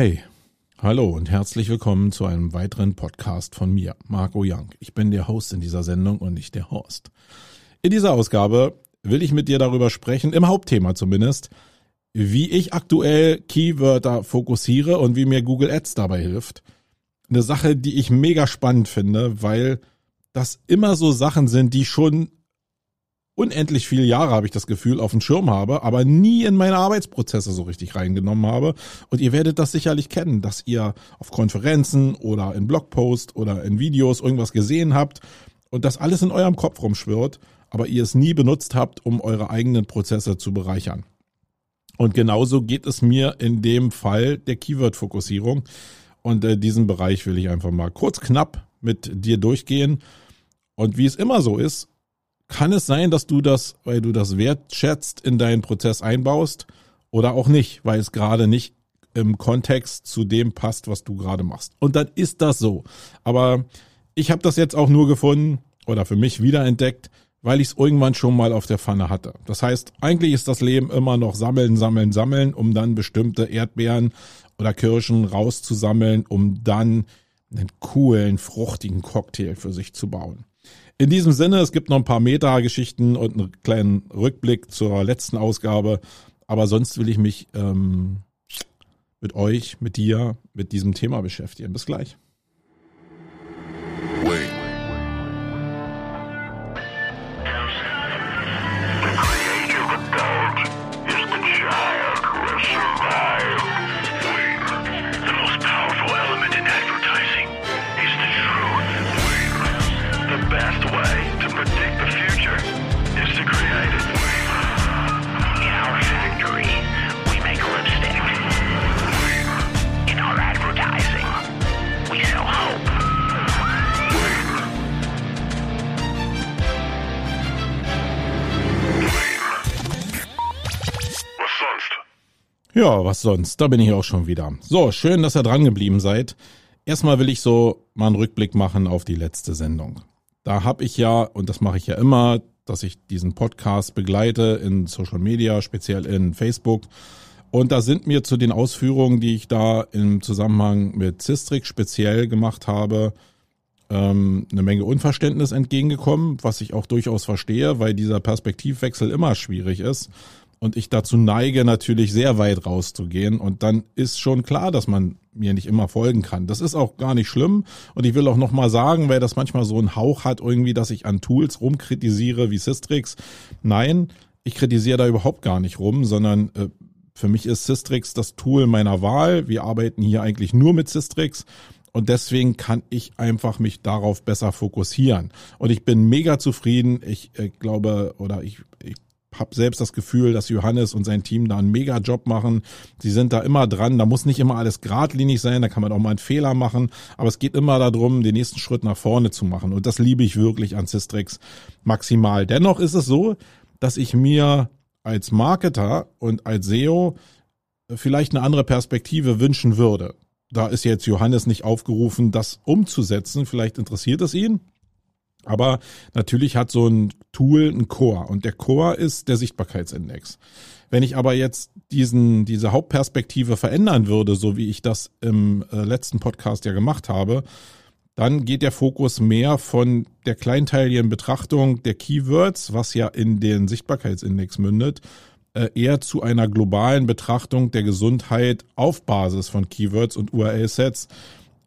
Hey, hallo und herzlich willkommen zu einem weiteren Podcast von mir, Marco Young. Ich bin der Host in dieser Sendung und nicht der Horst. In dieser Ausgabe will ich mit dir darüber sprechen, im Hauptthema zumindest, wie ich aktuell Keywörter fokussiere und wie mir Google Ads dabei hilft. Eine Sache, die ich mega spannend finde, weil das immer so Sachen sind, die schon unendlich viele Jahre, habe ich das Gefühl, auf dem Schirm habe, aber nie in meine Arbeitsprozesse so richtig reingenommen habe. Und ihr werdet das sicherlich kennen, dass ihr auf Konferenzen oder in Blogposts oder in Videos irgendwas gesehen habt und das alles in eurem Kopf rumschwirrt, aber ihr es nie benutzt habt, um eure eigenen Prozesse zu bereichern. Und genauso geht es mir in dem Fall der Keyword-Fokussierung. Und äh, diesen Bereich will ich einfach mal kurz knapp mit dir durchgehen. Und wie es immer so ist, kann es sein, dass du das, weil du das wertschätzt, in deinen Prozess einbaust oder auch nicht, weil es gerade nicht im Kontext zu dem passt, was du gerade machst. Und dann ist das so. Aber ich habe das jetzt auch nur gefunden oder für mich wiederentdeckt, weil ich es irgendwann schon mal auf der Pfanne hatte. Das heißt, eigentlich ist das Leben immer noch sammeln, sammeln, sammeln, um dann bestimmte Erdbeeren oder Kirschen rauszusammeln, um dann einen coolen, fruchtigen Cocktail für sich zu bauen. In diesem Sinne, es gibt noch ein paar Meta-Geschichten und einen kleinen Rückblick zur letzten Ausgabe. Aber sonst will ich mich ähm, mit euch, mit dir, mit diesem Thema beschäftigen. Bis gleich. Was sonst? Da bin ich auch schon wieder. So, schön, dass ihr dran geblieben seid. Erstmal will ich so mal einen Rückblick machen auf die letzte Sendung. Da habe ich ja, und das mache ich ja immer, dass ich diesen Podcast begleite in Social Media, speziell in Facebook. Und da sind mir zu den Ausführungen, die ich da im Zusammenhang mit Cistrix speziell gemacht habe, ähm, eine Menge Unverständnis entgegengekommen, was ich auch durchaus verstehe, weil dieser Perspektivwechsel immer schwierig ist und ich dazu neige, natürlich sehr weit rauszugehen. Und dann ist schon klar, dass man mir nicht immer folgen kann. Das ist auch gar nicht schlimm. Und ich will auch nochmal sagen, weil das manchmal so einen Hauch hat, irgendwie, dass ich an Tools rumkritisiere wie Systrix. Nein, ich kritisiere da überhaupt gar nicht rum, sondern äh, für mich ist Systrix das Tool meiner Wahl. Wir arbeiten hier eigentlich nur mit Systrix. Und deswegen kann ich einfach mich darauf besser fokussieren. Und ich bin mega zufrieden. Ich äh, glaube, oder ich, ich habe selbst das Gefühl, dass Johannes und sein Team da einen mega Job machen. Sie sind da immer dran. Da muss nicht immer alles geradlinig sein. Da kann man auch mal einen Fehler machen. Aber es geht immer darum, den nächsten Schritt nach vorne zu machen. Und das liebe ich wirklich an Systrix maximal. Dennoch ist es so, dass ich mir als Marketer und als SEO vielleicht eine andere Perspektive wünschen würde. Da ist jetzt Johannes nicht aufgerufen, das umzusetzen. Vielleicht interessiert es ihn. Aber natürlich hat so ein Tool ein Core und der Core ist der Sichtbarkeitsindex. Wenn ich aber jetzt diesen, diese Hauptperspektive verändern würde, so wie ich das im äh, letzten Podcast ja gemacht habe, dann geht der Fokus mehr von der kleinteiligen Betrachtung der Keywords, was ja in den Sichtbarkeitsindex mündet, äh, eher zu einer globalen Betrachtung der Gesundheit auf Basis von Keywords und URL-Sets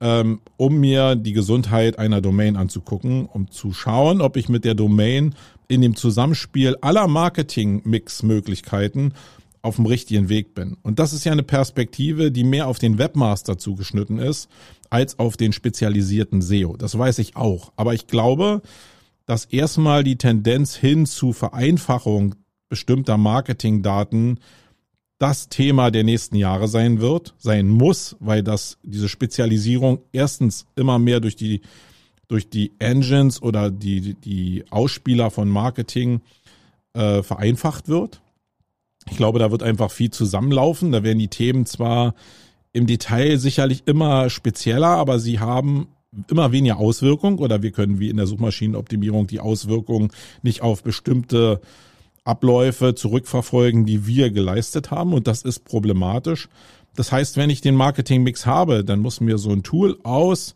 ähm, um mir die Gesundheit einer Domain anzugucken, um zu schauen, ob ich mit der Domain in dem Zusammenspiel aller Marketing-Mix-Möglichkeiten auf dem richtigen Weg bin. Und das ist ja eine Perspektive, die mehr auf den Webmaster zugeschnitten ist, als auf den spezialisierten SEO. Das weiß ich auch. Aber ich glaube, dass erstmal die Tendenz hin zu Vereinfachung bestimmter Marketingdaten das Thema der nächsten Jahre sein wird, sein muss, weil das diese Spezialisierung erstens immer mehr durch die durch die Engines oder die die Ausspieler von Marketing äh, vereinfacht wird. Ich glaube, da wird einfach viel zusammenlaufen. Da werden die Themen zwar im Detail sicherlich immer spezieller, aber sie haben immer weniger Auswirkung oder wir können wie in der Suchmaschinenoptimierung die Auswirkungen nicht auf bestimmte Abläufe zurückverfolgen, die wir geleistet haben. Und das ist problematisch. Das heißt, wenn ich den Marketingmix habe, dann muss mir so ein Tool aus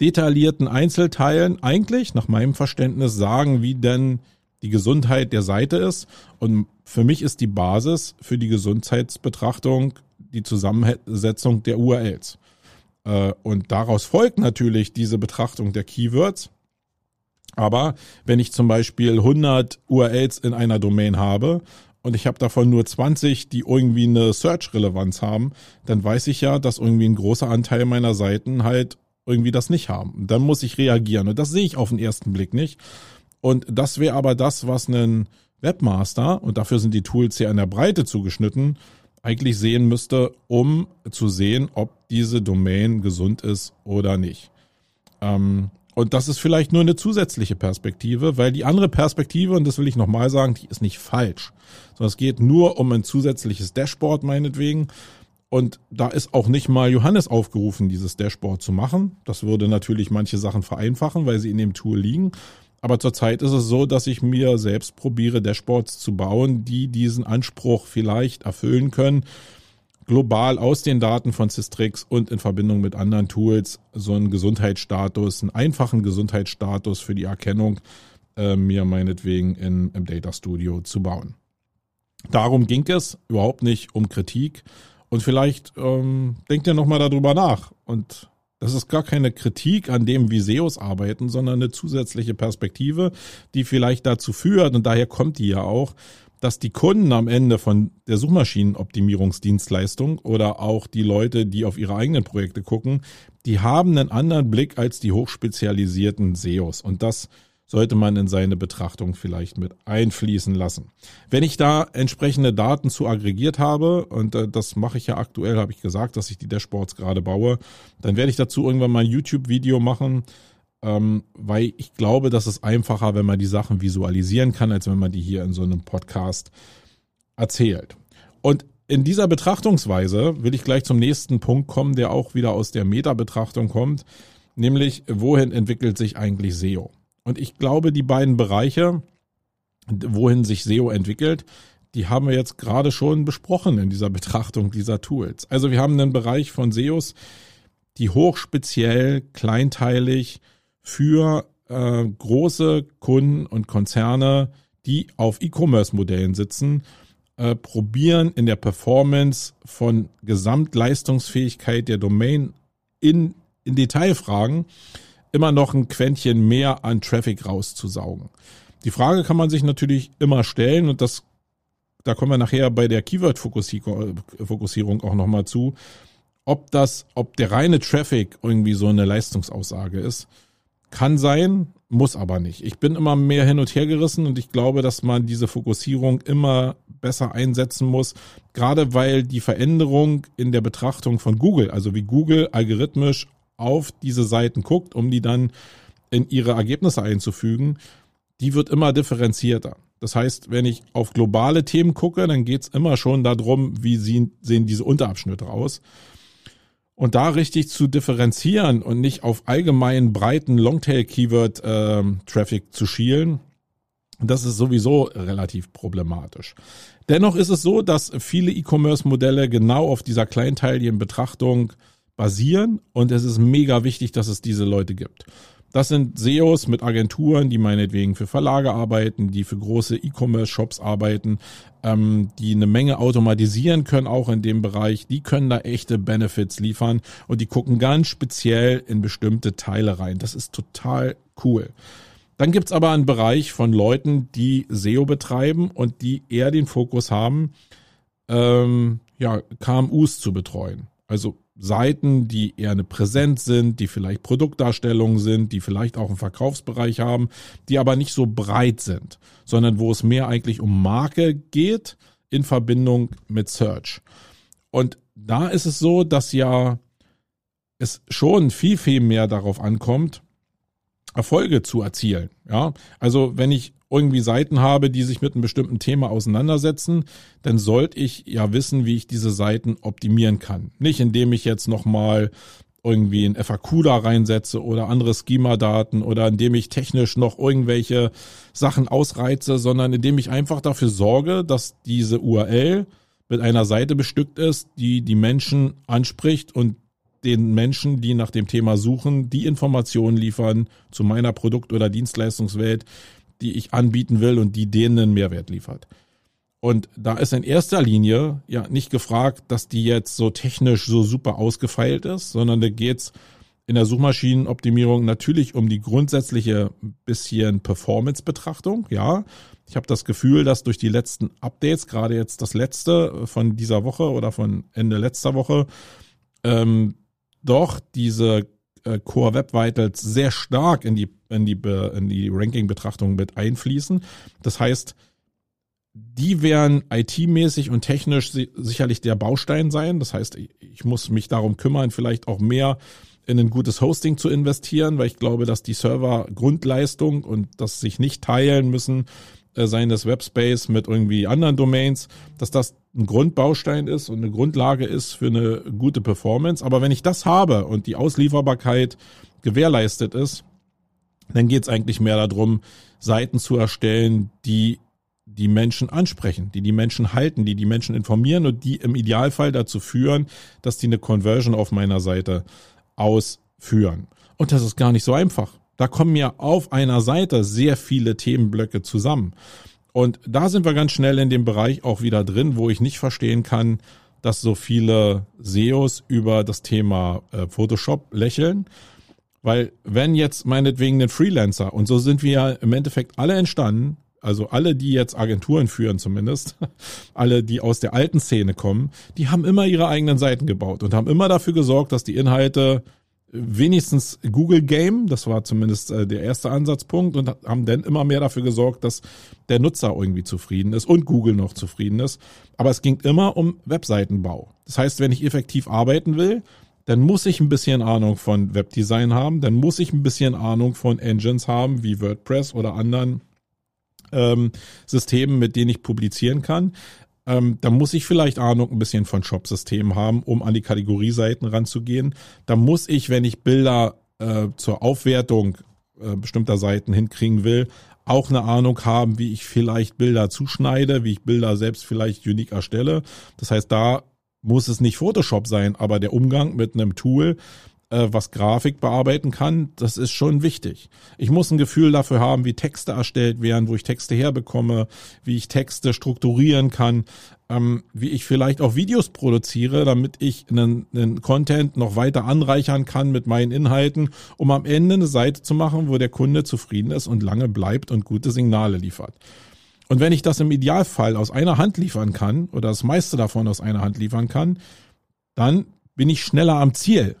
detaillierten Einzelteilen eigentlich nach meinem Verständnis sagen, wie denn die Gesundheit der Seite ist. Und für mich ist die Basis für die Gesundheitsbetrachtung die Zusammensetzung der URLs. Äh, und daraus folgt natürlich diese Betrachtung der Keywords. Aber wenn ich zum Beispiel 100 URLs in einer Domain habe und ich habe davon nur 20, die irgendwie eine Search-Relevanz haben, dann weiß ich ja, dass irgendwie ein großer Anteil meiner Seiten halt irgendwie das nicht haben. Dann muss ich reagieren und das sehe ich auf den ersten Blick nicht. Und das wäre aber das, was ein Webmaster, und dafür sind die Tools ja in der Breite zugeschnitten, eigentlich sehen müsste, um zu sehen, ob diese Domain gesund ist oder nicht. Ähm, und das ist vielleicht nur eine zusätzliche Perspektive, weil die andere Perspektive, und das will ich nochmal sagen, die ist nicht falsch. Sondern es geht nur um ein zusätzliches Dashboard meinetwegen. Und da ist auch nicht mal Johannes aufgerufen, dieses Dashboard zu machen. Das würde natürlich manche Sachen vereinfachen, weil sie in dem Tool liegen. Aber zurzeit ist es so, dass ich mir selbst probiere, Dashboards zu bauen, die diesen Anspruch vielleicht erfüllen können, global aus den Daten von Systrix und in Verbindung mit anderen Tools so einen Gesundheitsstatus, einen einfachen Gesundheitsstatus für die Erkennung äh, mir meinetwegen in, im Data Studio zu bauen. Darum ging es, überhaupt nicht um Kritik. Und vielleicht ähm, denkt ihr nochmal darüber nach und das ist gar keine Kritik an dem, wie SEOs arbeiten, sondern eine zusätzliche Perspektive, die vielleicht dazu führt, und daher kommt die ja auch, dass die Kunden am Ende von der Suchmaschinenoptimierungsdienstleistung oder auch die Leute, die auf ihre eigenen Projekte gucken, die haben einen anderen Blick als die hochspezialisierten SEOs. Und das sollte man in seine Betrachtung vielleicht mit einfließen lassen. Wenn ich da entsprechende Daten zu aggregiert habe, und äh, das mache ich ja aktuell, habe ich gesagt, dass ich die Dashboards gerade baue, dann werde ich dazu irgendwann mal ein YouTube-Video machen, ähm, weil ich glaube, das ist einfacher, wenn man die Sachen visualisieren kann, als wenn man die hier in so einem Podcast erzählt. Und in dieser Betrachtungsweise will ich gleich zum nächsten Punkt kommen, der auch wieder aus der Meta-Betrachtung kommt, nämlich wohin entwickelt sich eigentlich SEO? Und ich glaube, die beiden Bereiche, wohin sich SEO entwickelt, die haben wir jetzt gerade schon besprochen in dieser Betrachtung dieser Tools. Also wir haben einen Bereich von SEOs, die hochspeziell, kleinteilig für äh, große Kunden und Konzerne, die auf E-Commerce-Modellen sitzen, äh, probieren in der Performance von Gesamtleistungsfähigkeit der Domain in, in Detailfragen immer noch ein Quäntchen mehr an Traffic rauszusaugen. Die Frage kann man sich natürlich immer stellen und das, da kommen wir nachher bei der Keyword-Fokussierung auch nochmal zu, ob das, ob der reine Traffic irgendwie so eine Leistungsaussage ist. Kann sein, muss aber nicht. Ich bin immer mehr hin und her gerissen und ich glaube, dass man diese Fokussierung immer besser einsetzen muss, gerade weil die Veränderung in der Betrachtung von Google, also wie Google algorithmisch auf diese Seiten guckt, um die dann in ihre Ergebnisse einzufügen, die wird immer differenzierter. Das heißt, wenn ich auf globale Themen gucke, dann geht's immer schon darum, wie sehen diese Unterabschnitte aus. Und da richtig zu differenzieren und nicht auf allgemeinen breiten Longtail-Keyword-Traffic ähm, zu schielen, das ist sowieso relativ problematisch. Dennoch ist es so, dass viele E-Commerce-Modelle genau auf dieser kleinteiligen Betrachtung basieren und es ist mega wichtig, dass es diese Leute gibt. Das sind SEOs mit Agenturen, die meinetwegen für Verlage arbeiten, die für große E-Commerce-Shops arbeiten, ähm, die eine Menge automatisieren können, auch in dem Bereich. Die können da echte Benefits liefern und die gucken ganz speziell in bestimmte Teile rein. Das ist total cool. Dann gibt's aber einen Bereich von Leuten, die SEO betreiben und die eher den Fokus haben, ähm, ja, KMUs zu betreuen. Also Seiten, die eher eine Präsenz sind, die vielleicht Produktdarstellungen sind, die vielleicht auch einen Verkaufsbereich haben, die aber nicht so breit sind, sondern wo es mehr eigentlich um Marke geht in Verbindung mit Search. Und da ist es so, dass ja es schon viel, viel mehr darauf ankommt, Erfolge zu erzielen. Ja, also wenn ich irgendwie Seiten habe, die sich mit einem bestimmten Thema auseinandersetzen, dann sollte ich ja wissen, wie ich diese Seiten optimieren kann. Nicht indem ich jetzt nochmal irgendwie ein FAQ da reinsetze oder andere Schema-Daten oder indem ich technisch noch irgendwelche Sachen ausreize, sondern indem ich einfach dafür sorge, dass diese URL mit einer Seite bestückt ist, die die Menschen anspricht und den Menschen, die nach dem Thema suchen, die Informationen liefern zu meiner Produkt- oder Dienstleistungswelt, die ich anbieten will und die denen einen Mehrwert liefert. Und da ist in erster Linie ja nicht gefragt, dass die jetzt so technisch so super ausgefeilt ist, sondern da geht's in der Suchmaschinenoptimierung natürlich um die grundsätzliche bisschen Performance-Betrachtung. Ja, ich habe das Gefühl, dass durch die letzten Updates, gerade jetzt das letzte von dieser Woche oder von Ende letzter Woche, ähm, doch diese äh, Core Web Vitals sehr stark in die in die in die Ranking-Betrachtung mit einfließen. Das heißt, die werden IT-mäßig und technisch sicherlich der Baustein sein. Das heißt, ich muss mich darum kümmern, vielleicht auch mehr in ein gutes Hosting zu investieren, weil ich glaube, dass die Server Grundleistung und das sich nicht teilen müssen, seines Webspace mit irgendwie anderen Domains, dass das ein Grundbaustein ist und eine Grundlage ist für eine gute Performance. Aber wenn ich das habe und die Auslieferbarkeit gewährleistet ist, dann geht es eigentlich mehr darum, Seiten zu erstellen, die die Menschen ansprechen, die die Menschen halten, die die Menschen informieren und die im Idealfall dazu führen, dass die eine Conversion auf meiner Seite ausführen. Und das ist gar nicht so einfach. Da kommen ja auf einer Seite sehr viele Themenblöcke zusammen. Und da sind wir ganz schnell in dem Bereich auch wieder drin, wo ich nicht verstehen kann, dass so viele SEOs über das Thema äh, Photoshop lächeln. Weil wenn jetzt meinetwegen ein Freelancer, und so sind wir ja im Endeffekt alle entstanden, also alle, die jetzt Agenturen führen zumindest, alle, die aus der alten Szene kommen, die haben immer ihre eigenen Seiten gebaut und haben immer dafür gesorgt, dass die Inhalte wenigstens Google Game, das war zumindest äh, der erste Ansatzpunkt und haben dann immer mehr dafür gesorgt, dass der Nutzer irgendwie zufrieden ist und Google noch zufrieden ist. Aber es ging immer um Webseitenbau. Das heißt, wenn ich effektiv arbeiten will, dann muss ich ein bisschen Ahnung von Webdesign haben, dann muss ich ein bisschen Ahnung von Engines haben, wie WordPress oder anderen ähm, Systemen, mit denen ich publizieren kann. Ähm, da muss ich vielleicht Ahnung ein bisschen von Shop-Systemen haben, um an die Kategorieseiten ranzugehen. Da muss ich, wenn ich Bilder äh, zur Aufwertung äh, bestimmter Seiten hinkriegen will, auch eine Ahnung haben, wie ich vielleicht Bilder zuschneide, wie ich Bilder selbst vielleicht unique erstelle. Das heißt, da muss es nicht Photoshop sein, aber der Umgang mit einem Tool, äh, was Grafik bearbeiten kann, das ist schon wichtig. Ich muss ein Gefühl dafür haben, wie Texte erstellt werden, wo ich Texte herbekomme, wie ich Texte strukturieren kann, ähm, wie ich vielleicht auch Videos produziere, damit ich einen, einen Content noch weiter anreichern kann mit meinen Inhalten, um am Ende eine Seite zu machen, wo der Kunde zufrieden ist und lange bleibt und gute Signale liefert. Und wenn ich das im Idealfall aus einer Hand liefern kann oder das meiste davon aus einer Hand liefern kann, dann bin ich schneller am Ziel.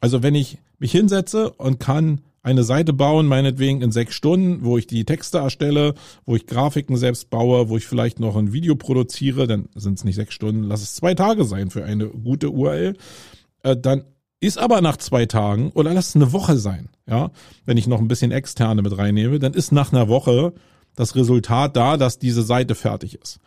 Also wenn ich mich hinsetze und kann eine Seite bauen, meinetwegen in sechs Stunden, wo ich die Texte erstelle, wo ich Grafiken selbst baue, wo ich vielleicht noch ein Video produziere, dann sind es nicht sechs Stunden, lass es zwei Tage sein für eine gute URL. Äh, dann ist aber nach zwei Tagen oder lass es eine Woche sein, ja, wenn ich noch ein bisschen externe mit reinnehme, dann ist nach einer Woche das Resultat da, dass diese Seite fertig ist.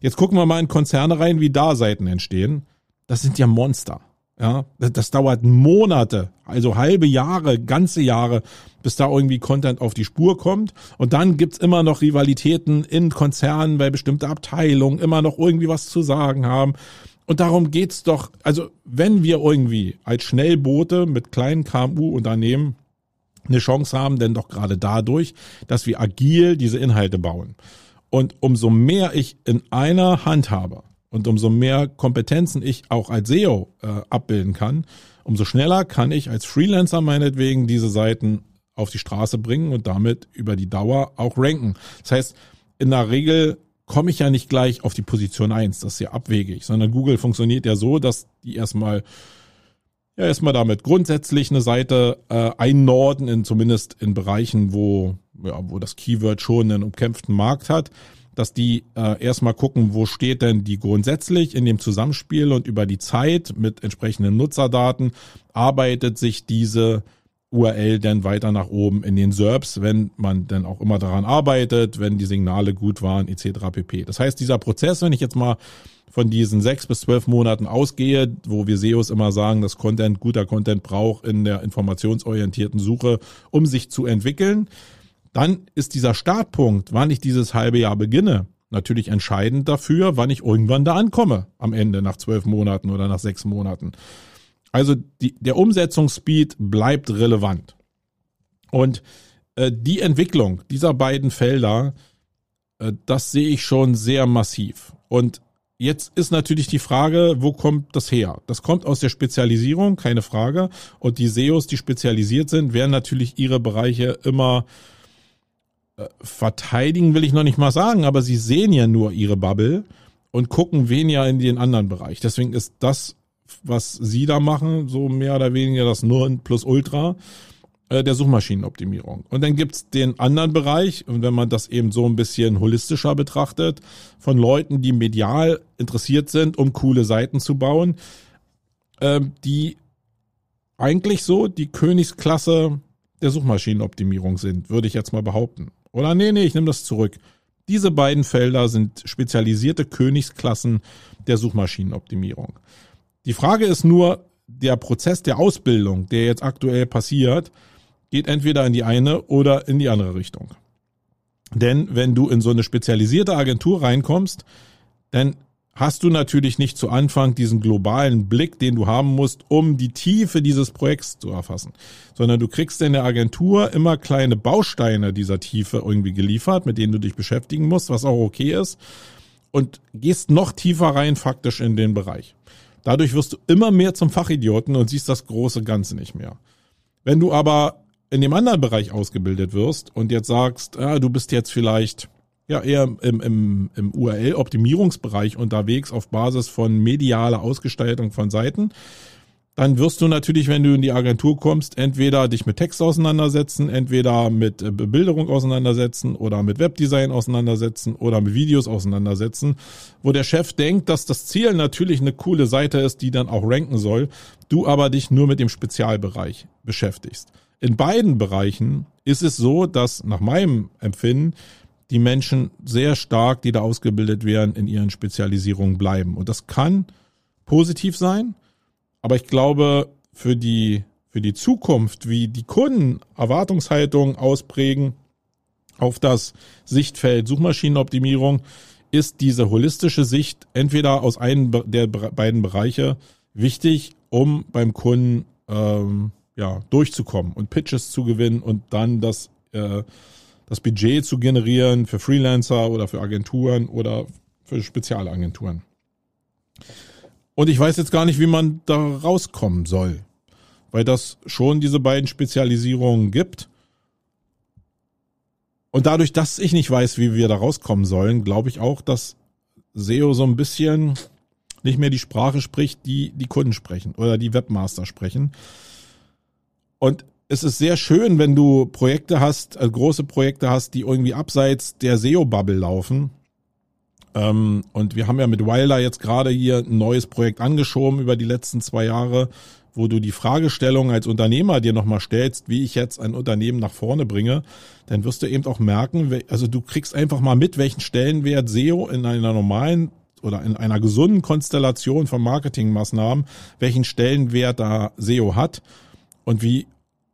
Jetzt gucken wir mal in Konzerne rein, wie da Seiten entstehen. Das sind ja Monster. Ja, das dauert Monate, also halbe Jahre, ganze Jahre, bis da irgendwie Content auf die Spur kommt. Und dann gibt's immer noch Rivalitäten in Konzernen, weil bestimmte Abteilungen immer noch irgendwie was zu sagen haben. Und darum geht's doch, also wenn wir irgendwie als Schnellboote mit kleinen KMU-Unternehmen eine Chance haben, denn doch gerade dadurch, dass wir agil diese Inhalte bauen. Und umso mehr ich in einer Hand habe, und umso mehr Kompetenzen ich auch als SEO äh, abbilden kann, umso schneller kann ich als Freelancer meinetwegen diese Seiten auf die Straße bringen und damit über die Dauer auch ranken. Das heißt, in der Regel komme ich ja nicht gleich auf die Position eins, das ist ja abwegig, sondern Google funktioniert ja so, dass die erstmal ja erstmal damit grundsätzlich eine Seite äh, einnorden, in zumindest in Bereichen, wo ja, wo das Keyword schon einen umkämpften Markt hat dass die äh, erstmal gucken, wo steht denn die grundsätzlich in dem Zusammenspiel und über die Zeit mit entsprechenden Nutzerdaten arbeitet sich diese URL dann weiter nach oben in den SERPs, wenn man dann auch immer daran arbeitet, wenn die Signale gut waren, etc. pp. Das heißt, dieser Prozess, wenn ich jetzt mal von diesen sechs bis zwölf Monaten ausgehe, wo wir SEOs immer sagen, dass Content, guter Content braucht in der informationsorientierten Suche, um sich zu entwickeln, dann ist dieser Startpunkt, wann ich dieses halbe Jahr beginne, natürlich entscheidend dafür, wann ich irgendwann da ankomme am Ende nach zwölf Monaten oder nach sechs Monaten. Also die, der Umsetzungsspeed bleibt relevant. Und äh, die Entwicklung dieser beiden Felder, äh, das sehe ich schon sehr massiv. Und jetzt ist natürlich die Frage, wo kommt das her? Das kommt aus der Spezialisierung, keine Frage. Und die SEOs, die spezialisiert sind, werden natürlich ihre Bereiche immer äh, verteidigen, will ich noch nicht mal sagen, aber sie sehen ja nur ihre Bubble und gucken weniger in den anderen Bereich. Deswegen ist das, was sie da machen, so mehr oder weniger das Nur plus Ultra äh, der Suchmaschinenoptimierung. Und dann gibt's den anderen Bereich, und wenn man das eben so ein bisschen holistischer betrachtet, von Leuten, die medial interessiert sind, um coole Seiten zu bauen, äh, die eigentlich so die Königsklasse der Suchmaschinenoptimierung sind, würde ich jetzt mal behaupten. Oder nee, nee, ich nehme das zurück. Diese beiden Felder sind spezialisierte Königsklassen der Suchmaschinenoptimierung. Die Frage ist nur, der Prozess der Ausbildung, der jetzt aktuell passiert, geht entweder in die eine oder in die andere Richtung. Denn wenn du in so eine spezialisierte Agentur reinkommst, dann hast du natürlich nicht zu Anfang diesen globalen Blick, den du haben musst, um die Tiefe dieses Projekts zu erfassen, sondern du kriegst in der Agentur immer kleine Bausteine dieser Tiefe irgendwie geliefert, mit denen du dich beschäftigen musst, was auch okay ist, und gehst noch tiefer rein faktisch in den Bereich. Dadurch wirst du immer mehr zum Fachidioten und siehst das große Ganze nicht mehr. Wenn du aber in dem anderen Bereich ausgebildet wirst und jetzt sagst, ah, du bist jetzt vielleicht ja eher im, im, im URL-Optimierungsbereich unterwegs auf Basis von medialer Ausgestaltung von Seiten, dann wirst du natürlich, wenn du in die Agentur kommst, entweder dich mit Text auseinandersetzen, entweder mit äh, Bebilderung auseinandersetzen oder mit Webdesign auseinandersetzen oder mit Videos auseinandersetzen, wo der Chef denkt, dass das Ziel natürlich eine coole Seite ist, die dann auch ranken soll, du aber dich nur mit dem Spezialbereich beschäftigst. In beiden Bereichen ist es so, dass nach meinem Empfinden die Menschen sehr stark, die da ausgebildet werden, in ihren Spezialisierungen bleiben. Und das kann positiv sein, aber ich glaube, für die, für die Zukunft, wie die Kunden Erwartungshaltung ausprägen auf das Sichtfeld Suchmaschinenoptimierung, ist diese holistische Sicht entweder aus einem der beiden Bereiche wichtig, um beim Kunden ähm, ja, durchzukommen und Pitches zu gewinnen und dann das äh, das Budget zu generieren für Freelancer oder für Agenturen oder für Spezialagenturen. Und ich weiß jetzt gar nicht, wie man da rauskommen soll, weil das schon diese beiden Spezialisierungen gibt. Und dadurch, dass ich nicht weiß, wie wir da rauskommen sollen, glaube ich auch, dass SEO so ein bisschen nicht mehr die Sprache spricht, die die Kunden sprechen oder die Webmaster sprechen. Und es ist sehr schön, wenn du Projekte hast, also große Projekte hast, die irgendwie abseits der SEO-Bubble laufen. Ähm, und wir haben ja mit Wilder jetzt gerade hier ein neues Projekt angeschoben über die letzten zwei Jahre, wo du die Fragestellung als Unternehmer dir nochmal stellst, wie ich jetzt ein Unternehmen nach vorne bringe, dann wirst du eben auch merken, also du kriegst einfach mal mit, welchen Stellenwert SEO in einer normalen oder in einer gesunden Konstellation von Marketingmaßnahmen, welchen Stellenwert da SEO hat und wie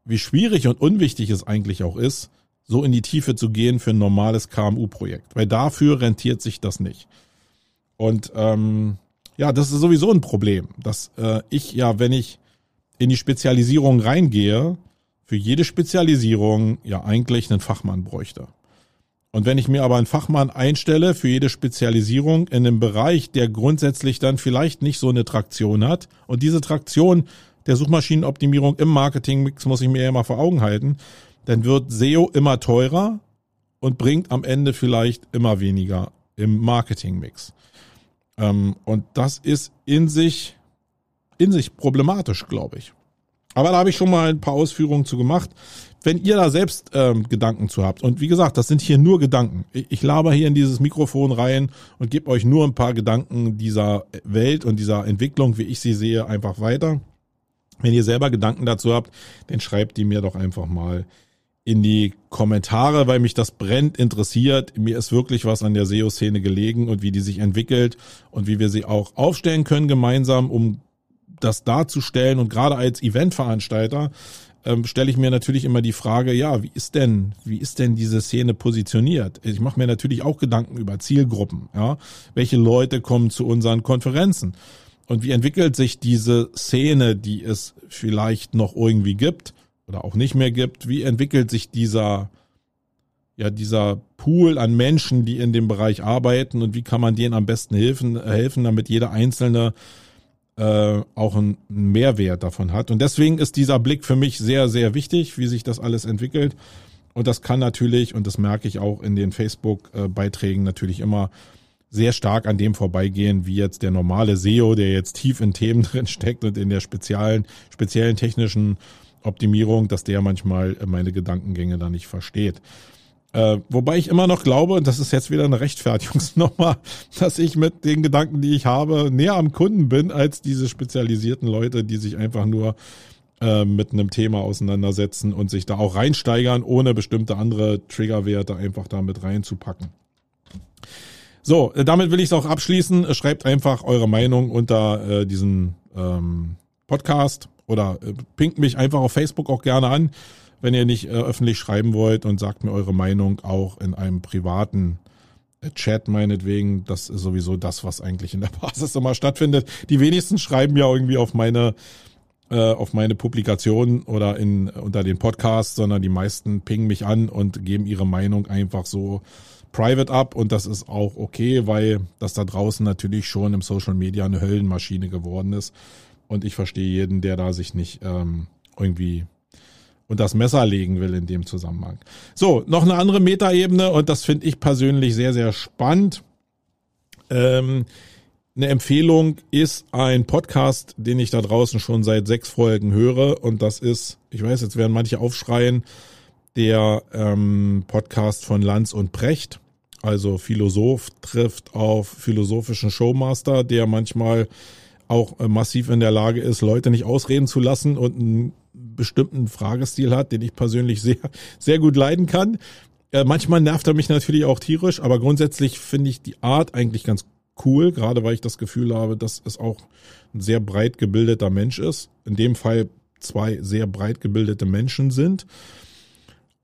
wie schwierig und unwichtig es eigentlich auch ist, so in die Tiefe zu gehen für ein normales KMU-Projekt, weil dafür rentiert sich das nicht. Und ähm, ja, das ist sowieso ein Problem, dass äh, ich ja, wenn ich in die Spezialisierung reingehe, für jede Spezialisierung ja eigentlich einen Fachmann bräuchte. Und wenn ich mir aber einen Fachmann einstelle für jede Spezialisierung in einem Bereich, der grundsätzlich dann vielleicht nicht so eine Traktion hat und diese Traktion der Suchmaschinenoptimierung im Marketingmix muss ich mir ja mal vor Augen halten, dann wird SEO immer teurer und bringt am Ende vielleicht immer weniger im Marketingmix. Ähm, und das ist in sich, in sich problematisch, glaube ich. Aber da habe ich schon mal ein paar Ausführungen zu gemacht. Wenn ihr da selbst ähm, Gedanken zu habt, und wie gesagt, das sind hier nur Gedanken. Ich, ich laber hier in dieses Mikrofon rein und gebe euch nur ein paar Gedanken dieser Welt und dieser Entwicklung, wie ich sie sehe, einfach weiter. Wenn ihr selber Gedanken dazu habt, dann schreibt die mir doch einfach mal in die Kommentare, weil mich das brennt interessiert. Mir ist wirklich was an der SEO-Szene gelegen und wie die sich entwickelt und wie wir sie auch aufstellen können gemeinsam, um das darzustellen. Und gerade als Eventveranstalter ähm, stelle ich mir natürlich immer die Frage, ja, wie ist denn, wie ist denn diese Szene positioniert? Ich mache mir natürlich auch Gedanken über Zielgruppen, ja. Welche Leute kommen zu unseren Konferenzen? Und wie entwickelt sich diese Szene, die es vielleicht noch irgendwie gibt oder auch nicht mehr gibt? Wie entwickelt sich dieser, ja, dieser Pool an Menschen, die in dem Bereich arbeiten und wie kann man denen am besten helfen, helfen, damit jeder Einzelne äh, auch einen Mehrwert davon hat. Und deswegen ist dieser Blick für mich sehr, sehr wichtig, wie sich das alles entwickelt. Und das kann natürlich, und das merke ich auch in den Facebook-Beiträgen natürlich immer sehr stark an dem vorbeigehen, wie jetzt der normale SEO, der jetzt tief in Themen drin steckt und in der speziellen, speziellen technischen Optimierung, dass der manchmal meine Gedankengänge da nicht versteht. Äh, wobei ich immer noch glaube, und das ist jetzt wieder eine Rechtfertigungsnummer, dass ich mit den Gedanken, die ich habe, näher am Kunden bin als diese spezialisierten Leute, die sich einfach nur äh, mit einem Thema auseinandersetzen und sich da auch reinsteigern, ohne bestimmte andere Triggerwerte einfach da mit reinzupacken. So, äh, damit will ich es auch abschließen. Schreibt einfach eure Meinung unter äh, diesen ähm, Podcast oder äh, pinkt mich einfach auf Facebook auch gerne an, wenn ihr nicht äh, öffentlich schreiben wollt und sagt mir eure Meinung auch in einem privaten äh, Chat meinetwegen. Das ist sowieso das, was eigentlich in der Basis immer stattfindet. Die wenigsten schreiben ja irgendwie auf meine äh, auf meine Publikation oder in unter den Podcast, sondern die meisten pingen mich an und geben ihre Meinung einfach so private ab und das ist auch okay, weil das da draußen natürlich schon im Social Media eine Höllenmaschine geworden ist. Und ich verstehe jeden, der da sich nicht ähm, irgendwie und das Messer legen will in dem Zusammenhang. So, noch eine andere Metaebene und das finde ich persönlich sehr, sehr spannend. Ähm, eine Empfehlung ist ein Podcast, den ich da draußen schon seit sechs Folgen höre und das ist, ich weiß, jetzt werden manche aufschreien, der ähm, Podcast von Lanz und Precht. Also Philosoph trifft auf philosophischen Showmaster, der manchmal auch äh, massiv in der Lage ist, Leute nicht ausreden zu lassen und einen bestimmten Fragestil hat, den ich persönlich sehr, sehr gut leiden kann. Äh, manchmal nervt er mich natürlich auch tierisch, aber grundsätzlich finde ich die Art eigentlich ganz cool, gerade weil ich das Gefühl habe, dass es auch ein sehr breit gebildeter Mensch ist. In dem Fall zwei sehr breit gebildete Menschen sind.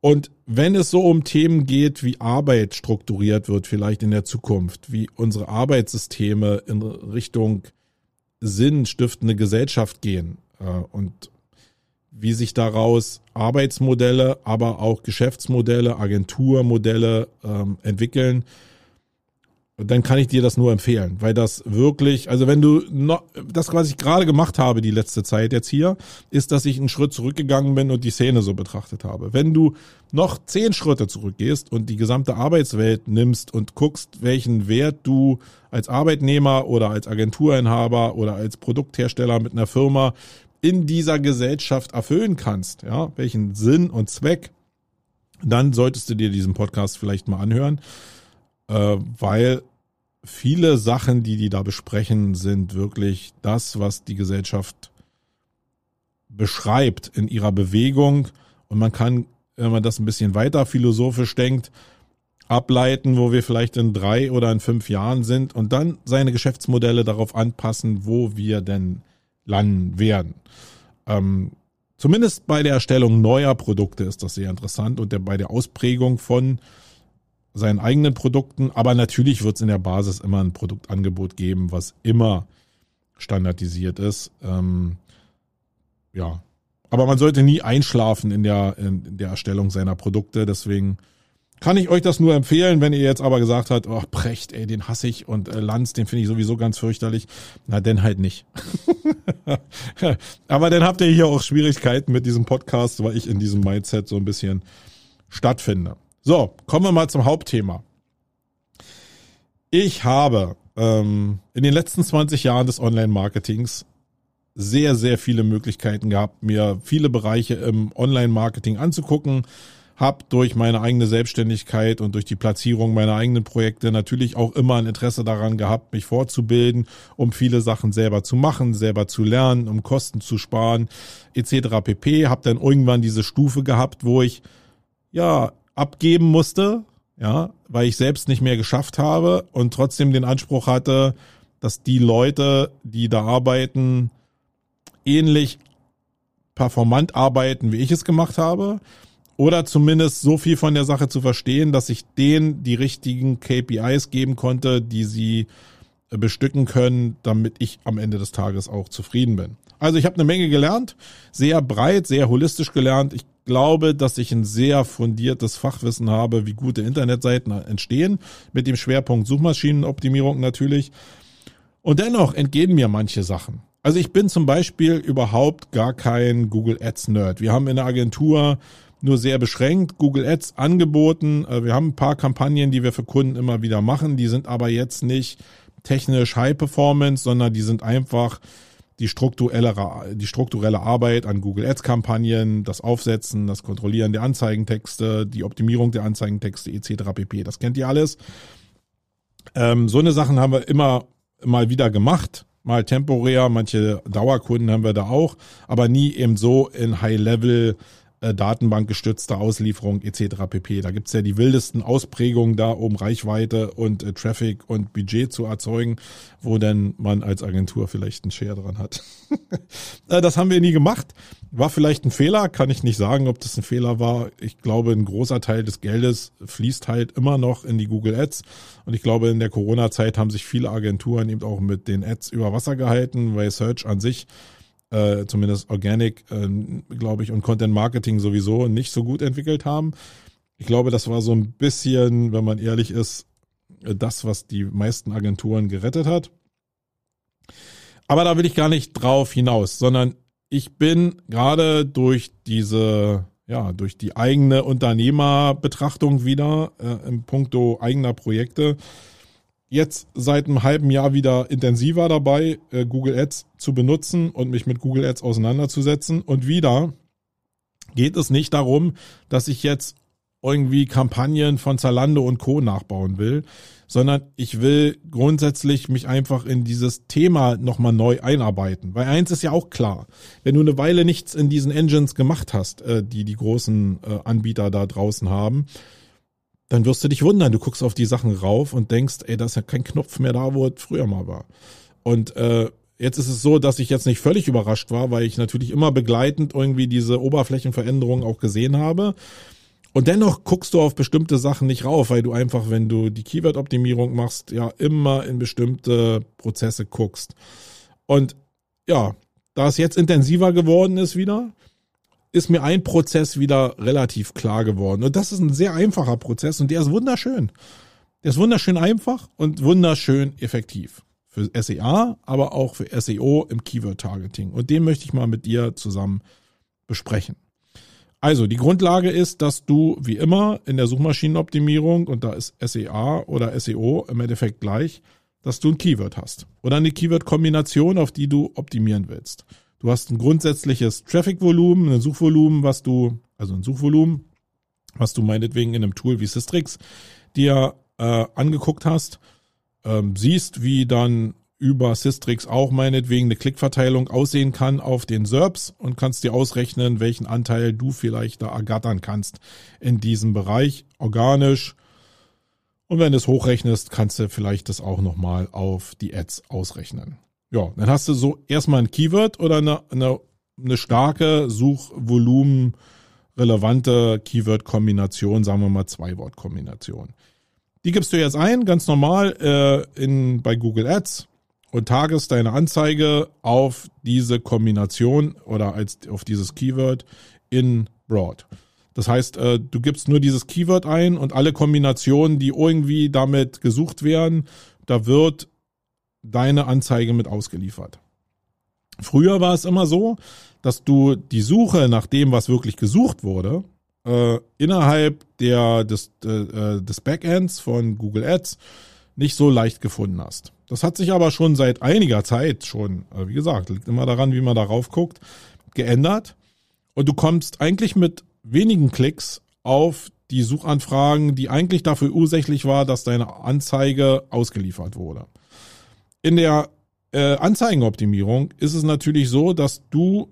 Und wenn es so um Themen geht, wie Arbeit strukturiert wird, vielleicht in der Zukunft, wie unsere Arbeitssysteme in Richtung sinnstiftende Gesellschaft gehen äh, und wie sich daraus Arbeitsmodelle, aber auch Geschäftsmodelle, Agenturmodelle ähm, entwickeln, dann kann ich dir das nur empfehlen, weil das wirklich, also wenn du noch, das, was ich gerade gemacht habe die letzte Zeit jetzt hier, ist, dass ich einen Schritt zurückgegangen bin und die Szene so betrachtet habe. Wenn du noch zehn Schritte zurückgehst und die gesamte Arbeitswelt nimmst und guckst, welchen Wert du als Arbeitnehmer oder als Agenturinhaber oder als Produkthersteller mit einer Firma in dieser Gesellschaft erfüllen kannst, ja, welchen Sinn und Zweck, dann solltest du dir diesen Podcast vielleicht mal anhören äh, weil viele Sachen, die die da besprechen, sind wirklich das, was die Gesellschaft beschreibt in ihrer Bewegung. Und man kann, wenn man das ein bisschen weiter philosophisch denkt, ableiten, wo wir vielleicht in drei oder in fünf Jahren sind und dann seine Geschäftsmodelle darauf anpassen, wo wir denn landen werden. Ähm, zumindest bei der Erstellung neuer Produkte ist das sehr interessant und der, bei der Ausprägung von seinen eigenen Produkten, aber natürlich wird es in der Basis immer ein Produktangebot geben, was immer standardisiert ist. Ähm, ja, aber man sollte nie einschlafen in der, in der Erstellung seiner Produkte. Deswegen kann ich euch das nur empfehlen, wenn ihr jetzt aber gesagt habt, oh, Precht, ey, den hasse ich und äh, Lanz, den finde ich sowieso ganz fürchterlich. Na, denn halt nicht. aber dann habt ihr hier auch Schwierigkeiten mit diesem Podcast, weil ich in diesem Mindset so ein bisschen stattfinde. So, kommen wir mal zum Hauptthema. Ich habe ähm, in den letzten 20 Jahren des Online-Marketings sehr, sehr viele Möglichkeiten gehabt, mir viele Bereiche im Online-Marketing anzugucken, habe durch meine eigene Selbstständigkeit und durch die Platzierung meiner eigenen Projekte natürlich auch immer ein Interesse daran gehabt, mich fortzubilden, um viele Sachen selber zu machen, selber zu lernen, um Kosten zu sparen, etc. pp. Habe dann irgendwann diese Stufe gehabt, wo ich ja abgeben musste, ja, weil ich selbst nicht mehr geschafft habe und trotzdem den Anspruch hatte, dass die Leute, die da arbeiten, ähnlich performant arbeiten, wie ich es gemacht habe. Oder zumindest so viel von der Sache zu verstehen, dass ich denen die richtigen KPIs geben konnte, die sie bestücken können, damit ich am Ende des Tages auch zufrieden bin. Also ich habe eine Menge gelernt, sehr breit, sehr holistisch gelernt. Ich glaube, dass ich ein sehr fundiertes Fachwissen habe, wie gute Internetseiten entstehen, mit dem Schwerpunkt Suchmaschinenoptimierung natürlich. Und dennoch entgehen mir manche Sachen. Also ich bin zum Beispiel überhaupt gar kein Google Ads Nerd. Wir haben in der Agentur nur sehr beschränkt Google Ads angeboten. Äh, wir haben ein paar Kampagnen, die wir für Kunden immer wieder machen. Die sind aber jetzt nicht technisch High Performance, sondern die sind einfach die strukturelle, die strukturelle Arbeit an Google Ads Kampagnen, das Aufsetzen, das Kontrollieren der Anzeigentexte, die Optimierung der Anzeigentexte etc. pp. Das kennt ihr alles. Ähm, so eine Sachen haben wir immer mal wieder gemacht, mal temporär, manche Dauerkunden haben wir da auch, aber nie eben so in High Level äh, datenbankgestützte Auslieferung etc. pp. Da gibt's ja die wildesten Ausprägungen da, um Reichweite und äh, Traffic und Budget zu erzeugen, wo denn man als Agentur vielleicht einen Share dran hat. äh, das haben wir nie gemacht. War vielleicht ein Fehler, kann ich nicht sagen, ob das ein Fehler war. Ich glaube, ein großer Teil des Geldes fließt halt immer noch in die Google Ads. Und ich glaube, in der Corona-Zeit haben sich viele Agenturen eben auch mit den Ads über Wasser gehalten, weil Search an sich äh, zumindest Organic, äh, glaube ich, und Content Marketing sowieso nicht so gut entwickelt haben. Ich glaube, das war so ein bisschen, wenn man ehrlich ist, äh, das, was die meisten Agenturen gerettet hat. Aber da will ich gar nicht drauf hinaus, sondern ich bin gerade durch diese, ja, durch die eigene Unternehmerbetrachtung wieder äh, im Punkto eigener Projekte jetzt seit einem halben Jahr wieder intensiver dabei, äh, Google Ads zu benutzen und mich mit Google Ads auseinanderzusetzen. Und wieder geht es nicht darum, dass ich jetzt irgendwie Kampagnen von Zalando und Co. nachbauen will, sondern ich will grundsätzlich mich einfach in dieses Thema nochmal neu einarbeiten. Weil eins ist ja auch klar, wenn du eine Weile nichts in diesen Engines gemacht hast, äh, die die großen äh, Anbieter da draußen haben, dann wirst du dich wundern. Du guckst auf die Sachen rauf und denkst, ey, da ist ja kein Knopf mehr da, wo es früher mal war. Und äh, jetzt ist es so, dass ich jetzt nicht völlig überrascht war, weil ich natürlich immer begleitend irgendwie diese Oberflächenveränderungen auch gesehen habe. Und dennoch guckst du auf bestimmte Sachen nicht rauf, weil du einfach, wenn du die Keyword-Optimierung machst, ja immer in bestimmte Prozesse guckst. Und ja, da es jetzt intensiver geworden ist wieder, ist mir ein Prozess wieder relativ klar geworden. Und das ist ein sehr einfacher Prozess und der ist wunderschön. Der ist wunderschön einfach und wunderschön effektiv. Für SEA, aber auch für SEO im Keyword-Targeting. Und den möchte ich mal mit dir zusammen besprechen. Also, die Grundlage ist, dass du wie immer in der Suchmaschinenoptimierung, und da ist SEA oder SEO im Endeffekt gleich, dass du ein Keyword hast. Oder eine Keyword-Kombination, auf die du optimieren willst. Du hast ein grundsätzliches Traffic-Volumen, ein Suchvolumen, was du, also ein Suchvolumen, was du meinetwegen in einem Tool wie Systrix dir äh, angeguckt hast, ähm, siehst, wie dann über Systrix auch meinetwegen eine Klickverteilung aussehen kann auf den SERPs und kannst dir ausrechnen, welchen Anteil du vielleicht da ergattern kannst in diesem Bereich organisch. Und wenn du es hochrechnest, kannst du vielleicht das auch nochmal auf die Ads ausrechnen. Ja, dann hast du so erstmal ein Keyword oder eine, eine, eine starke Suchvolumen relevante Keyword-Kombination, sagen wir mal zwei Wort-Kombination. Die gibst du jetzt ein, ganz normal äh, in, bei Google Ads und tagest deine Anzeige auf diese Kombination oder als auf dieses Keyword in Broad. Das heißt, äh, du gibst nur dieses Keyword ein und alle Kombinationen, die irgendwie damit gesucht werden, da wird deine Anzeige mit ausgeliefert. Früher war es immer so, dass du die Suche nach dem, was wirklich gesucht wurde, äh, innerhalb der, des, äh, des Backends von Google Ads nicht so leicht gefunden hast. Das hat sich aber schon seit einiger Zeit schon, äh, wie gesagt, liegt immer daran, wie man darauf guckt, geändert. Und du kommst eigentlich mit wenigen Klicks auf die Suchanfragen, die eigentlich dafür ursächlich war, dass deine Anzeige ausgeliefert wurde. In der äh, Anzeigenoptimierung ist es natürlich so, dass du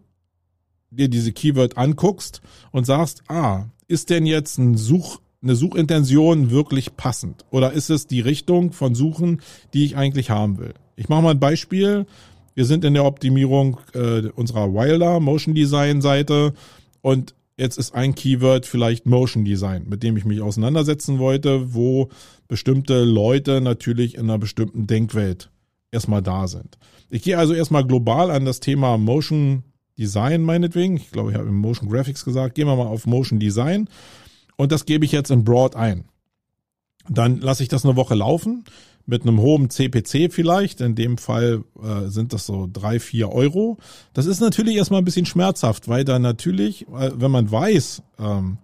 dir diese Keyword anguckst und sagst, ah, ist denn jetzt ein Such, eine Suchintention wirklich passend? Oder ist es die Richtung von Suchen, die ich eigentlich haben will? Ich mache mal ein Beispiel. wir sind in der Optimierung äh, unserer Wilder Motion Design Seite und jetzt ist ein Keyword vielleicht Motion Design, mit dem ich mich auseinandersetzen wollte, wo bestimmte Leute natürlich in einer bestimmten Denkwelt erstmal da sind. Ich gehe also erstmal global an das Thema Motion Design meinetwegen. Ich glaube, ich habe Motion Graphics gesagt. Gehen wir mal auf Motion Design. Und das gebe ich jetzt in Broad ein. Dann lasse ich das eine Woche laufen mit einem hohen CPC vielleicht. In dem Fall äh, sind das so drei, vier Euro. Das ist natürlich erstmal ein bisschen schmerzhaft, weil da natürlich, äh, wenn man weiß, ähm,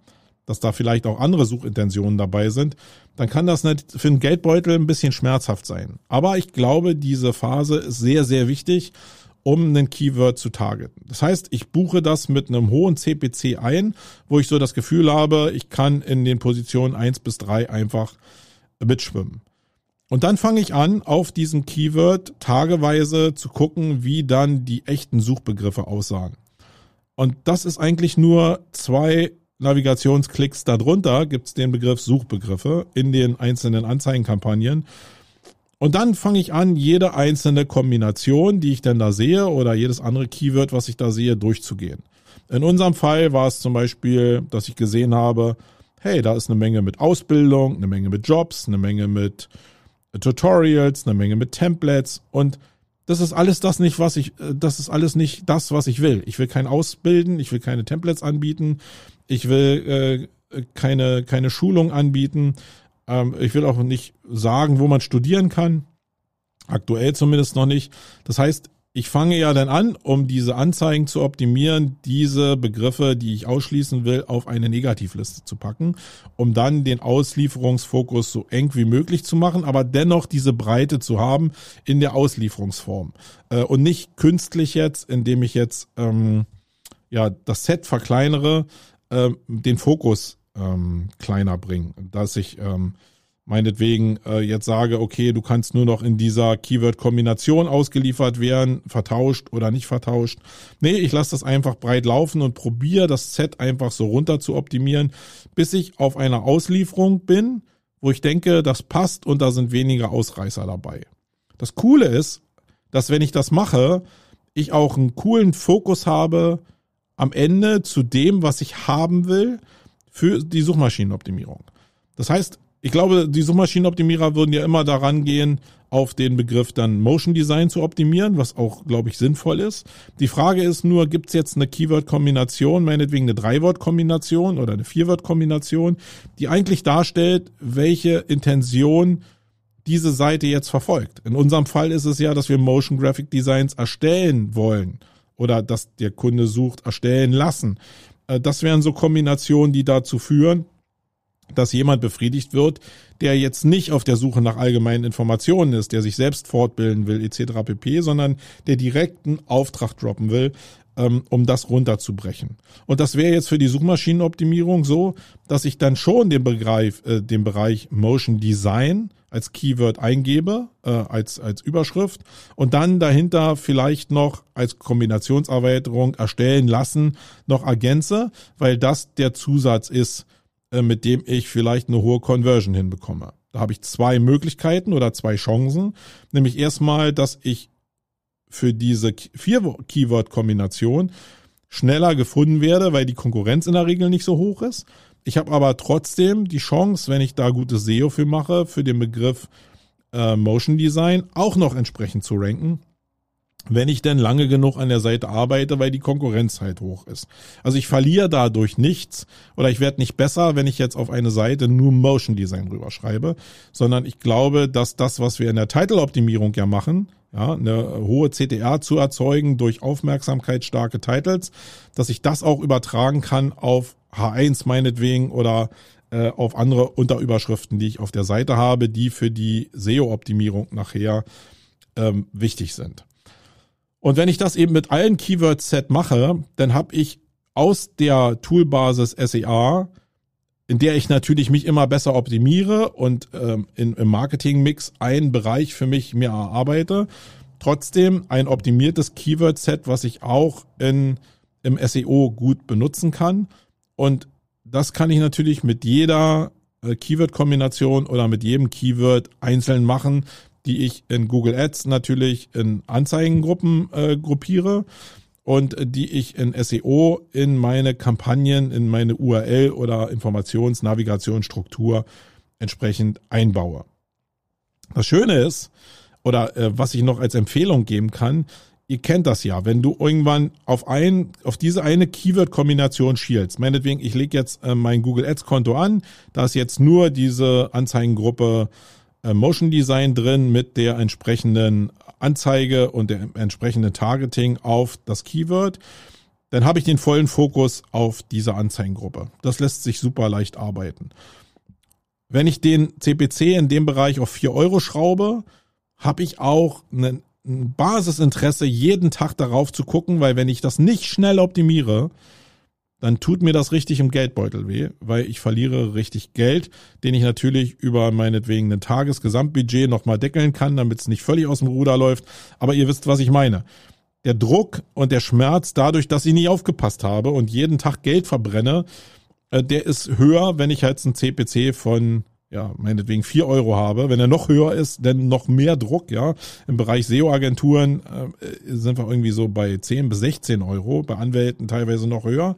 dass da vielleicht auch andere Suchintentionen dabei sind, dann kann das für einen Geldbeutel ein bisschen schmerzhaft sein. Aber ich glaube, diese Phase ist sehr, sehr wichtig, um einen Keyword zu targeten. Das heißt, ich buche das mit einem hohen CPC ein, wo ich so das Gefühl habe, ich kann in den Positionen eins bis drei einfach mitschwimmen. Und dann fange ich an, auf diesem Keyword tageweise zu gucken, wie dann die echten Suchbegriffe aussahen. Und das ist eigentlich nur zwei Navigationsklicks darunter, gibt es den Begriff Suchbegriffe in den einzelnen Anzeigenkampagnen. Und dann fange ich an, jede einzelne Kombination, die ich denn da sehe, oder jedes andere Keyword, was ich da sehe, durchzugehen. In unserem Fall war es zum Beispiel, dass ich gesehen habe, hey, da ist eine Menge mit Ausbildung, eine Menge mit Jobs, eine Menge mit Tutorials, eine Menge mit Templates und das ist alles das nicht, was ich, das ist alles nicht das, was ich will. Ich will kein Ausbilden, ich will keine Templates anbieten, ich will äh, keine, keine Schulung anbieten, ähm, ich will auch nicht sagen, wo man studieren kann. Aktuell zumindest noch nicht. Das heißt, ich fange ja dann an, um diese Anzeigen zu optimieren, diese Begriffe, die ich ausschließen will, auf eine Negativliste zu packen, um dann den Auslieferungsfokus so eng wie möglich zu machen, aber dennoch diese Breite zu haben in der Auslieferungsform. Äh, und nicht künstlich jetzt, indem ich jetzt ähm, ja das Set verkleinere, äh, den Fokus ähm, kleiner bringen. Dass ich ähm, meinetwegen äh, jetzt sage, okay, du kannst nur noch in dieser Keyword-Kombination ausgeliefert werden, vertauscht oder nicht vertauscht. Nee, ich lasse das einfach breit laufen und probiere das Set einfach so runter zu optimieren, bis ich auf einer Auslieferung bin, wo ich denke, das passt und da sind weniger Ausreißer dabei. Das Coole ist, dass wenn ich das mache, ich auch einen coolen Fokus habe am Ende zu dem, was ich haben will für die Suchmaschinenoptimierung. Das heißt, ich glaube, die Suchmaschinenoptimierer würden ja immer daran gehen, auf den Begriff dann Motion Design zu optimieren, was auch, glaube ich, sinnvoll ist. Die Frage ist nur, gibt es jetzt eine Keyword-Kombination, meinetwegen eine Drei-Wort-Kombination oder eine Vier-Wort-Kombination, die eigentlich darstellt, welche Intention diese Seite jetzt verfolgt. In unserem Fall ist es ja, dass wir Motion Graphic Designs erstellen wollen oder dass der Kunde sucht, erstellen lassen. Äh, das wären so Kombinationen, die dazu führen, dass jemand befriedigt wird, der jetzt nicht auf der Suche nach allgemeinen Informationen ist, der sich selbst fortbilden will etc. pp, sondern der direkten Auftrag droppen will, ähm, um das runterzubrechen. Und das wäre jetzt für die Suchmaschinenoptimierung so, dass ich dann schon den Bereich, äh, den Bereich Motion Design als Keyword eingebe, äh, als, als Überschrift und dann dahinter vielleicht noch als Kombinationserweiterung erstellen lassen, noch ergänze, weil das der Zusatz ist, äh, mit dem ich vielleicht eine hohe Conversion hinbekomme. Da habe ich zwei Möglichkeiten oder zwei Chancen. Nämlich erstmal, dass ich für diese vier Keyword-Kombination schneller gefunden werde, weil die Konkurrenz in der Regel nicht so hoch ist. Ich habe aber trotzdem die Chance, wenn ich da gutes SEO für mache, für den Begriff äh, Motion Design auch noch entsprechend zu ranken, wenn ich denn lange genug an der Seite arbeite, weil die Konkurrenz halt hoch ist. Also ich verliere dadurch nichts oder ich werde nicht besser, wenn ich jetzt auf eine Seite nur Motion Design rüberschreibe, sondern ich glaube, dass das, was wir in der Title-Optimierung ja machen, ja, eine hohe CTR zu erzeugen durch aufmerksamkeitsstarke Titles, dass ich das auch übertragen kann auf H1 meinetwegen oder äh, auf andere Unterüberschriften, die ich auf der Seite habe, die für die SEO-Optimierung nachher ähm, wichtig sind. Und wenn ich das eben mit allen Keyword-Set mache, dann habe ich aus der Toolbasis SEA, in der ich natürlich mich immer besser optimiere und ähm, in, im Marketing-Mix einen Bereich für mich mehr erarbeite, trotzdem ein optimiertes Keyword-Set, was ich auch in, im SEO gut benutzen kann. Und das kann ich natürlich mit jeder äh, Keyword-Kombination oder mit jedem Keyword einzeln machen, die ich in Google Ads natürlich in Anzeigengruppen äh, gruppiere und die ich in SEO in meine Kampagnen, in meine URL oder Informations-, Navigationsstruktur entsprechend einbaue. Das Schöne ist, oder äh, was ich noch als Empfehlung geben kann, ihr kennt das ja, wenn du irgendwann auf ein, auf diese eine Keyword-Kombination schielst, meinetwegen, ich lege jetzt äh, mein Google Ads-Konto an, da ist jetzt nur diese Anzeigengruppe äh, Motion Design drin mit der entsprechenden Anzeige und der entsprechenden Targeting auf das Keyword, dann habe ich den vollen Fokus auf diese Anzeigengruppe. Das lässt sich super leicht arbeiten. Wenn ich den CPC in dem Bereich auf vier Euro schraube, habe ich auch ein Basisinteresse, jeden Tag darauf zu gucken, weil wenn ich das nicht schnell optimiere, dann tut mir das richtig im Geldbeutel weh, weil ich verliere richtig Geld, den ich natürlich über meinetwegen ein Tagesgesamtbudget nochmal deckeln kann, damit es nicht völlig aus dem Ruder läuft. Aber ihr wisst, was ich meine. Der Druck und der Schmerz dadurch, dass ich nie aufgepasst habe und jeden Tag Geld verbrenne, äh, der ist höher, wenn ich jetzt ein CPC von ja, meinetwegen vier Euro habe. Wenn er noch höher ist, dann noch mehr Druck, ja. Im Bereich SEO-Agenturen äh, sind wir irgendwie so bei 10 bis 16 Euro, bei Anwälten teilweise noch höher.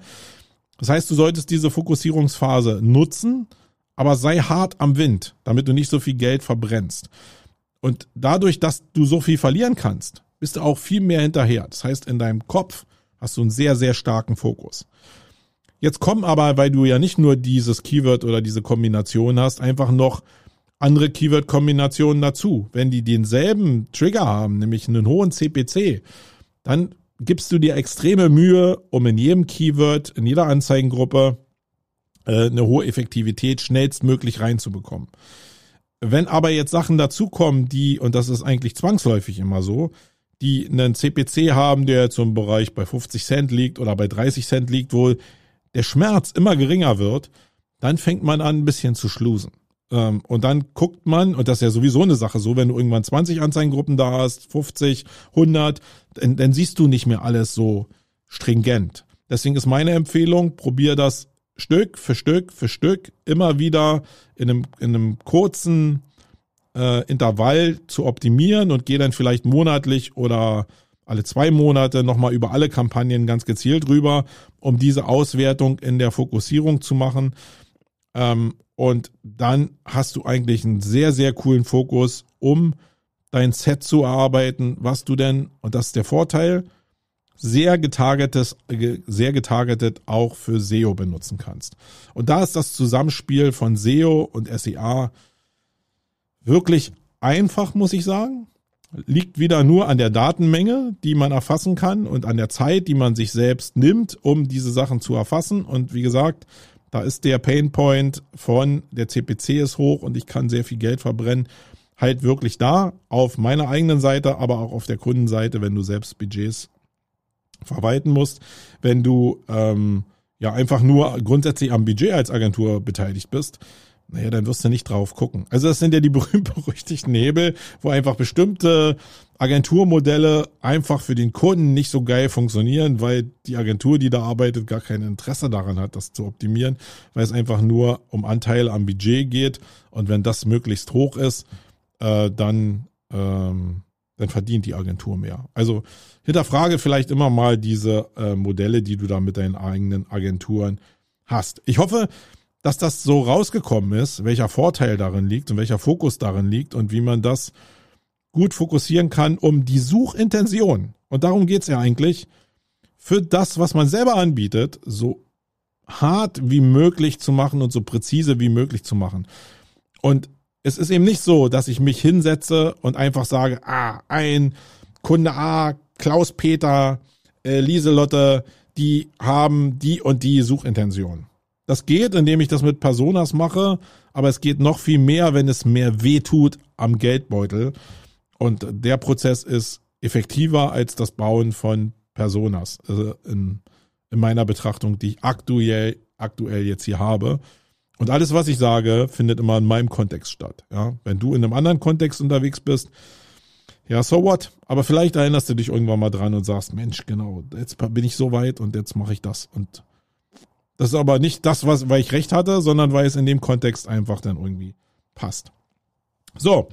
Das heißt, du solltest diese Fokussierungsphase nutzen, aber sei hart am Wind, damit du nicht so viel Geld verbrennst. Und dadurch, dass du so viel verlieren kannst, bist du auch viel mehr hinterher. Das heißt, in deinem Kopf hast du einen sehr, sehr starken Fokus. Jetzt kommen aber, weil du ja nicht nur dieses Keyword oder diese Kombination hast, einfach noch andere Keyword-Kombinationen dazu. Wenn die denselben Trigger haben, nämlich einen hohen CPC, dann gibst du dir extreme Mühe, um in jedem Keyword, in jeder Anzeigengruppe äh, eine hohe Effektivität schnellstmöglich reinzubekommen. Wenn aber jetzt Sachen dazukommen, die, und das ist eigentlich zwangsläufig immer so, die einen CPC haben, der zum Bereich bei 50 Cent liegt oder bei 30 Cent liegt, wo der Schmerz immer geringer wird, dann fängt man an, ein bisschen zu schlusen. Ähm, und dann guckt man, und das ist ja sowieso eine Sache so, wenn du irgendwann 20 Anzeigengruppen da hast, 50, 100, dann, dann siehst du nicht mehr alles so stringent. Deswegen ist meine Empfehlung, probier das Stück für Stück für Stück immer wieder in einem, in einem kurzen äh, Intervall zu optimieren und geh dann vielleicht monatlich oder alle zwei Monate nochmal über alle Kampagnen ganz gezielt rüber, um diese Auswertung in der Fokussierung zu machen. Ähm, und dann hast du eigentlich einen sehr, sehr coolen Fokus, um dein Set zu erarbeiten, was du denn, und das ist der Vorteil, sehr getargetes, sehr getargetet auch für SEO benutzen kannst. Und da ist das Zusammenspiel von SEO und SEA wirklich einfach, muss ich sagen liegt wieder nur an der Datenmenge, die man erfassen kann und an der Zeit, die man sich selbst nimmt, um diese Sachen zu erfassen. Und wie gesagt, da ist der Painpoint von der CPC ist hoch und ich kann sehr viel Geld verbrennen, halt wirklich da auf meiner eigenen Seite, aber auch auf der Kundenseite, wenn du selbst Budgets verwalten musst, wenn du ähm, ja einfach nur grundsätzlich am Budget als Agentur beteiligt bist, naja, dann wirst du nicht drauf gucken. Also das sind ja die berühmt-berüchtigten Hebel, wo einfach bestimmte Agenturmodelle einfach für den Kunden nicht so geil funktionieren, weil die Agentur, die da arbeitet, gar kein Interesse daran hat, das zu optimieren, weil es einfach nur um Anteile am Budget geht. Und wenn das möglichst hoch ist, äh, dann, ähm, dann verdient die Agentur mehr. Also hinterfrage vielleicht immer mal diese äh, Modelle, die du da mit deinen eigenen Agenturen hast. Ich hoffe, dass das so rausgekommen ist, welcher Vorteil darin liegt und welcher Fokus darin liegt und wie man das gut fokussieren kann, um die Suchintention, und darum geht's ja eigentlich, für das, was man selber anbietet, so hart wie möglich zu machen und so präzise wie möglich zu machen. Und es ist eben nicht so, dass ich mich hinsetze und einfach sage, ah, ein Kunde A, Klaus Peter, äh, Lieselotte, die haben die und die Suchintention. Das geht, indem ich das mit Personas mache, aber es geht noch viel mehr, wenn es mehr weh tut am Geldbeutel. Und der Prozess ist effektiver als das Bauen von Personas also in, in meiner Betrachtung, die ich aktuell, aktuell jetzt hier habe. Und alles, was ich sage, findet immer in meinem Kontext statt. Ja, wenn du in einem anderen Kontext unterwegs bist, ja, so what? Aber vielleicht erinnerst du dich irgendwann mal dran und sagst, Mensch, genau, jetzt bin ich so weit und jetzt mache ich das und das ist aber nicht das, was, weil ich recht hatte, sondern weil es in dem Kontext einfach dann irgendwie passt. So.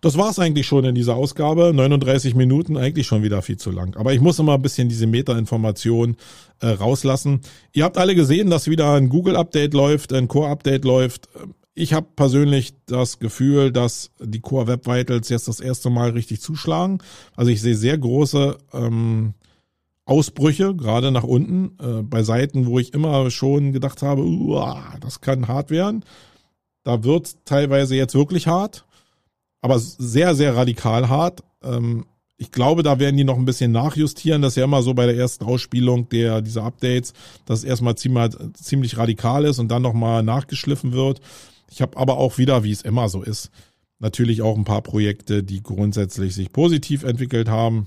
das war's eigentlich schon in dieser Ausgabe. 39 Minuten, eigentlich schon wieder viel zu lang. Aber ich muss immer ein bisschen diese Meta-Information äh, rauslassen. Ihr habt alle gesehen, dass wieder ein Google-Update läuft, ein Core-Update läuft. Ich habe persönlich das Gefühl, dass die Core Web Vitals jetzt das erste Mal richtig zuschlagen. Also ich sehe sehr große ähm, Ausbrüche, gerade nach unten, äh, bei Seiten, wo ich immer schon gedacht habe, uah, das kann hart werden. Da wird teilweise jetzt wirklich hart aber sehr, sehr radikal hart. Ähm, ich glaube, da werden die noch ein bisschen nachjustieren. Das ist ja immer so bei der ersten Ausspielung der, dieser Updates, dass es erstmal ziemlich, ziemlich radikal ist und dann nochmal nachgeschliffen wird. Ich habe aber auch wieder, wie es immer so ist, natürlich auch ein paar Projekte, die grundsätzlich sich positiv entwickelt haben.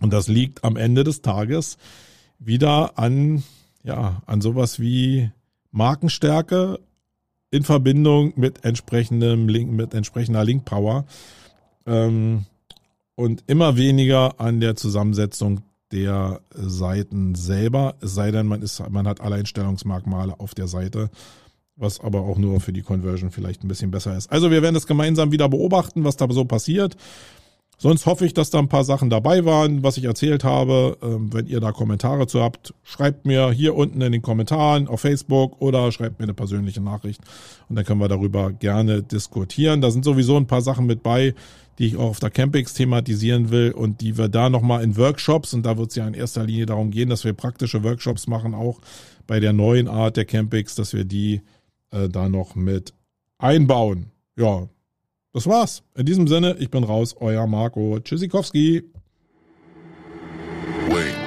Und das liegt am Ende des Tages wieder an, ja, an sowas wie Markenstärke in Verbindung mit entsprechendem Link, mit entsprechender Link Power ähm, und immer weniger an der Zusammensetzung der Seiten selber, es sei denn, man ist, man hat Alleinstellungsmerkmale auf der Seite, was aber auch nur für die Conversion vielleicht ein bisschen besser ist. Also wir werden das gemeinsam wieder beobachten, was da so passiert. Sonst hoffe ich, dass da ein paar Sachen dabei waren, was ich erzählt habe. Ähm, wenn ihr da Kommentare zu habt, schreibt mir hier unten in den Kommentaren auf Facebook oder schreibt mir eine persönliche Nachricht und dann können wir darüber gerne diskutieren. Da sind sowieso ein paar Sachen mit bei, die ich auch auf der Campix thematisieren will und die wir da nochmal in Workshops, und da wird es ja in erster Linie darum gehen, dass wir praktische Workshops machen, auch bei der neuen Art der Campix, dass wir die äh, da noch mit einbauen. Ja, das war's. In diesem Sinne, ich bin raus, euer Marco Tschüssikowski. Wait.